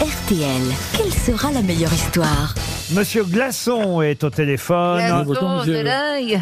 RTL, quelle sera la meilleure histoire Monsieur Glaçon est au téléphone. Glaçon, c'est dingue.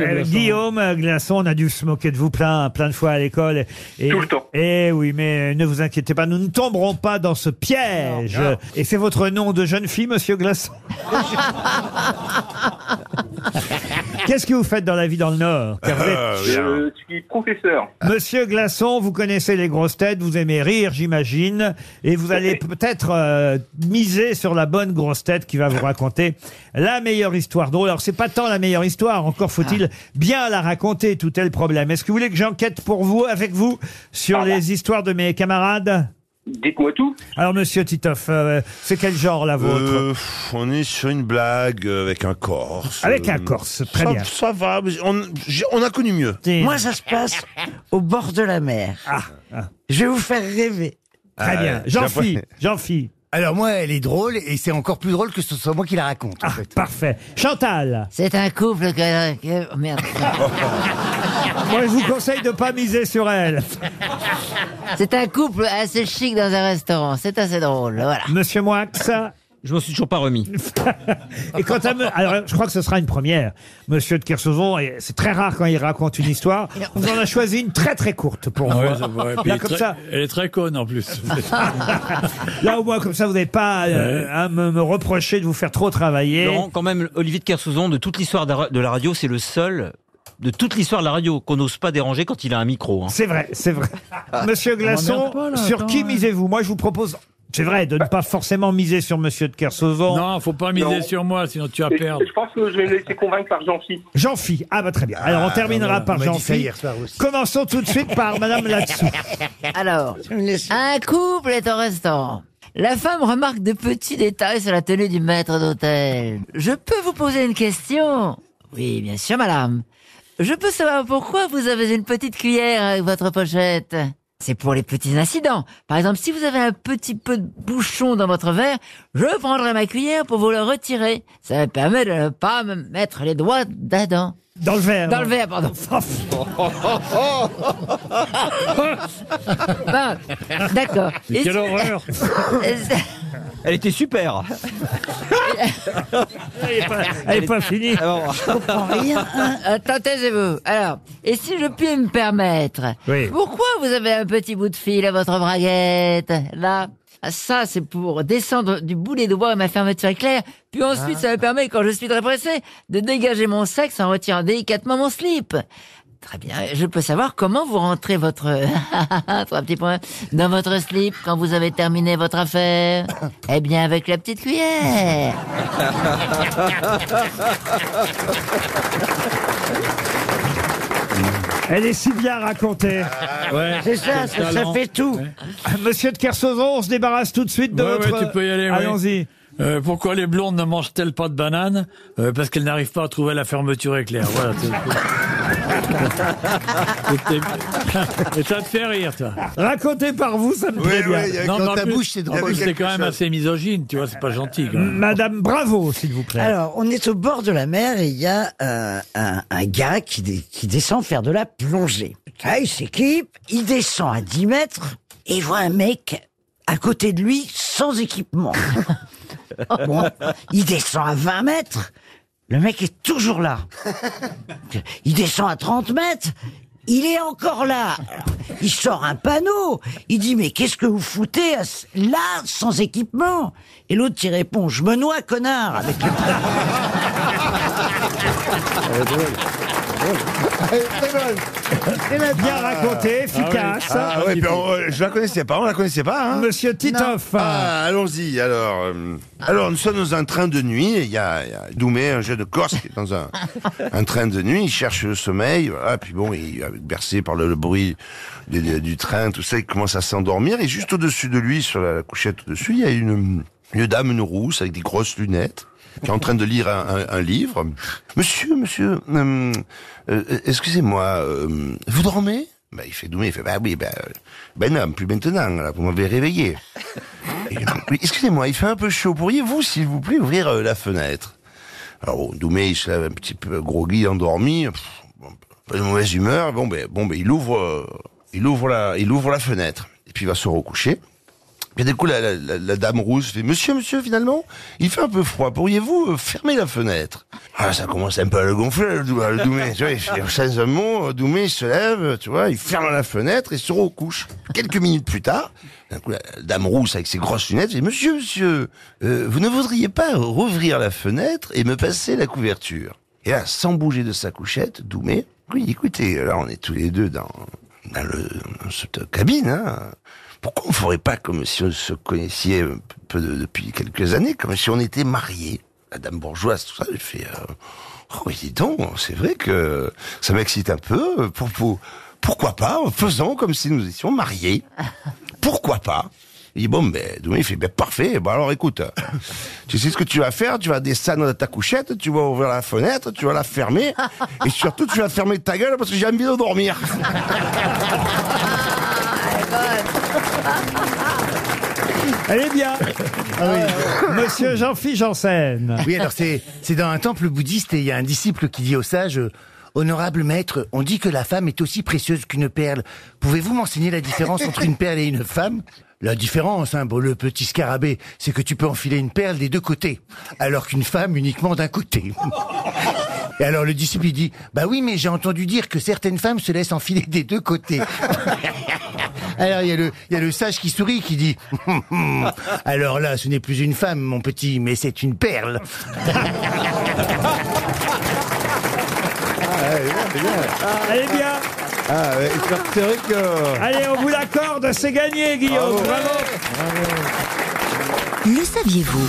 Euh, Guillaume Glaçon, on a dû se moquer de vous plein, plein de fois à l'école. Et, Tout le temps. Et oui, mais ne vous inquiétez pas, nous ne tomberons pas dans ce piège. Et c'est votre nom de jeune fille, Monsieur Glaçon Qu'est-ce que vous faites dans la vie dans le Nord Car vous êtes- Je suis professeur. Monsieur Glaçon, vous connaissez les grosses têtes, vous aimez rire, j'imagine, et vous allez peut-être euh, miser sur la bonne grosse tête qui va vous raconter la meilleure histoire drôle. Alors c'est pas tant la meilleure histoire, encore faut-il bien la raconter, tout est le problème. Est-ce que vous voulez que j'enquête pour vous, avec vous, sur les histoires de mes camarades? Dites-moi tout. Alors Monsieur Titoff, euh, c'est quel genre la vôtre Euh, pff, on est sur une blague euh, avec un Corse. Avec un Corse, très ça, bien. Ça va, mais on, j'ai- on a connu mieux. Moi, ça se passe au bord de la mer. Ah, ah, Je vais vous faire rêver. très Ah, bien. j'ai Jean-Phi, l'impression- Jean-Phi. Alors moi, elle est drôle et c'est encore plus drôle que ce soit moi qui la raconte. en Ah, fait. parfait. Chantal, C'est un couple que... que- oh, merde. moi je vous conseille de pas miser sur elle. C'est un couple assez chic dans un restaurant. C'est assez drôle, voilà. Monsieur Moix. Je m'en suis toujours pas remis. Et quant à me... Alors, je crois que ce sera une première. Monsieur de Kersauzon, et c'est très rare quand il raconte une histoire. On en a choisi une très très courte pour vous. Ouais, ça. Puis Là, elle, est comme très, ça, elle est très conne en plus. là, au moins, comme ça, vous n'avez pas euh, à me, me reprocher de vous faire trop travailler. Laurent, quand même, Olivier de Kersauzon, de toute l'histoire de la- de la radio, c'est le seul de toute l'histoire de la radio qu'on n'ose pas déranger quand il a un micro. hein. C'est vrai, c'est vrai. Monsieur Glaçon, m'emmerde pas, là, sur attends, qui ouais. misez-vous? Moi, je vous propose, c'est vrai, de ne pas forcément miser sur Monsieur de Kersauzon. non, faut pas miser Non. sur moi, sinon tu vas Et perdre. Je pense que je vais me laisser convaincre par Jean-Phi. Jean-Phi. Ah, bah très bien. Alors, on terminera voilà, par soir aussi. Commençons tout de suite par Madame là-dessous. Alors, un couple est au restaurant. La femme remarque de petits détails sur la tenue du maître d'hôtel. Je peux vous poser une question? Oui, bien sûr, madame. Je peux savoir pourquoi vous avez une petite cuillère avec votre pochette? C'est pour les petits incidents. Par exemple, si vous avez un petit peu de bouchon dans votre verre, je prendrai ma cuillère pour vous le retirer. Ça me permet de ne pas me mettre les doigts dedans. Dans le verre. Dans le verre, pardon. Bon, D'accord. Et Quelle si- horreur Elle était super. Elle n'est pas, elle est pas finie. Rien. hein. Attends, taisez-vous. Alors, et si je puis me permettre, Oui. pourquoi vous avez un petit bout de fil à votre braguette Là, Ah, ça c'est pour descendre du bout des doigts ma fermeture éclair, puis ensuite ça me permet, quand je suis très pressé, de dégager mon sexe en retirant délicatement mon slip. Très bien, je peux savoir comment vous rentrez votre... Trois petits points. Dans votre slip quand vous avez terminé votre affaire? Eh bien avec la petite cuillère. Elle est si bien racontée. Ouais, C'est ça, ça, fait tout. Monsieur de Kersauzon, on se débarrasse tout de suite de Ouais, votre... ouais, tu peux y aller, ouais. Allons-y. Euh, pourquoi les blondes ne mangent-elles pas de bananes? Euh, Parce qu'elles n'arrivent pas à trouver la fermeture éclair. Voilà. c'est- Et ça te fait rire, toi. Raconté par vous, ça me plaît bien. Non, Dans mais en ta plus- bouche, c'est en drôle. plus, c'est quand même assez misogyne, tu vois, c'est pas gentil. Quand même. Madame Bravo, s'il vous plaît. Alors, on est au bord de la mer et il y a euh, un, un gars qui, dé- qui descend faire de la plongée. Là, il s'équipe, il descend à 10 mètres et il voit un mec à côté de lui sans équipement. bon, il descend à 20 mètres, le mec est toujours là. Il descend à 30 mètres, il est encore là. Il sort un panneau, il dit mais qu'est-ce que vous foutez à ce- là sans équipement? Et l'autre il répond je me noie connard avec le Bien raconté, efficace. Ah ouais, puis on- euh, je la connaissais pas, on la connaissait pas. Hein Monsieur Titoff. Ah, allons-y. Alors, euh, alors nous sommes dans un train de nuit. et Il y a, il y a Doumé, un jeune Corse, qui est dans un, un train de nuit. Il cherche le sommeil. Voilà, puis bon, il est bercé par le, le bruit du, du- du train, tout ça. Il commence à s'endormir. Et juste au-dessus de lui, sur la, la couchette au-dessus, il y a une, une dame, une rousse, avec des grosses lunettes, qui est en train de lire un, un- un livre. Monsieur, monsieur, euh, euh, excusez-moi, euh, vous dormez? Ben, il fait Doumé, il fait, bah oui, ben, euh, ben non, plus maintenant, là, vous m'avez réveillé. Excusez-moi, il fait un peu chaud. Pourriez-vous, s'il vous plaît, ouvrir euh, la fenêtre? Alors, bon, Doumé, il se lève un petit peu groggy, endormi, pff, pas de mauvaise humeur. Bon, ben, bon, ben, il ouvre, il ouvre la, il ouvre la fenêtre. Et puis, il va se recoucher. Puis du coup, la, la- la- la dame rousse fait Monsieur, monsieur, finalement, il fait un peu froid. Pourriez-vous euh, fermer la fenêtre? Ah, ça commence un peu à le gonfler, le, Dou- le Doumé. Tu vois, un mot, Doumé il se lève, tu vois, il ferme la fenêtre et se recouche. Quelques minutes plus tard, d'un coup, la, la dame rousse avec ses grosses lunettes fait Monsieur, monsieur, euh, vous ne voudriez pas rouvrir la fenêtre et me passer la couverture? Et là, sans bouger de sa couchette, Doumé, oui, écoutez, là, on est tous les deux dans, dans, le, dans cette cabine, hein. Pourquoi on ferait pas comme si on se connaissait depuis quelques années, comme si on était mariés La dame bourgeoise, tout ça, elle fait... Euh, oh, dis donc, c'est vrai que ça m'excite un peu. Pour, pour- pourquoi pas Faisons comme si nous étions mariés. Pourquoi pas il dit, bon, ben, il fait, ben, parfait. Alors, écoute, tu sais ce que tu vas faire? Tu vas descendre de ta couchette, tu vas ouvrir la fenêtre, tu vas la fermer, et surtout, tu vas fermer ta gueule parce que j'ai envie de dormir. Elle est bien. Monsieur Jean-Philippe Janssen. Oui, alors c'est c'est dans un temple bouddhiste et il y a un disciple qui dit au sage euh, Honorable maître, on dit que la femme est aussi précieuse qu'une perle. Pouvez-vous m'enseigner la différence entre une perle et une femme? La différence, hein, bon, le petit scarabée, c'est que tu peux enfiler une perle des deux côtés, alors qu'une femme uniquement d'un côté. Et alors le disciple il dit Bah oui, mais j'ai entendu dire que certaines femmes se laissent enfiler des deux côtés. Alors il y, a le, il y a le sage qui sourit qui dit Alors là, ce n'est plus une femme, mon petit, mais c'est une perle. Elle est bien. Ah, c'est vrai que... Allez, on vous l'accorde, c'est gagné, Guillaume. Bravo. Le saviez-vous?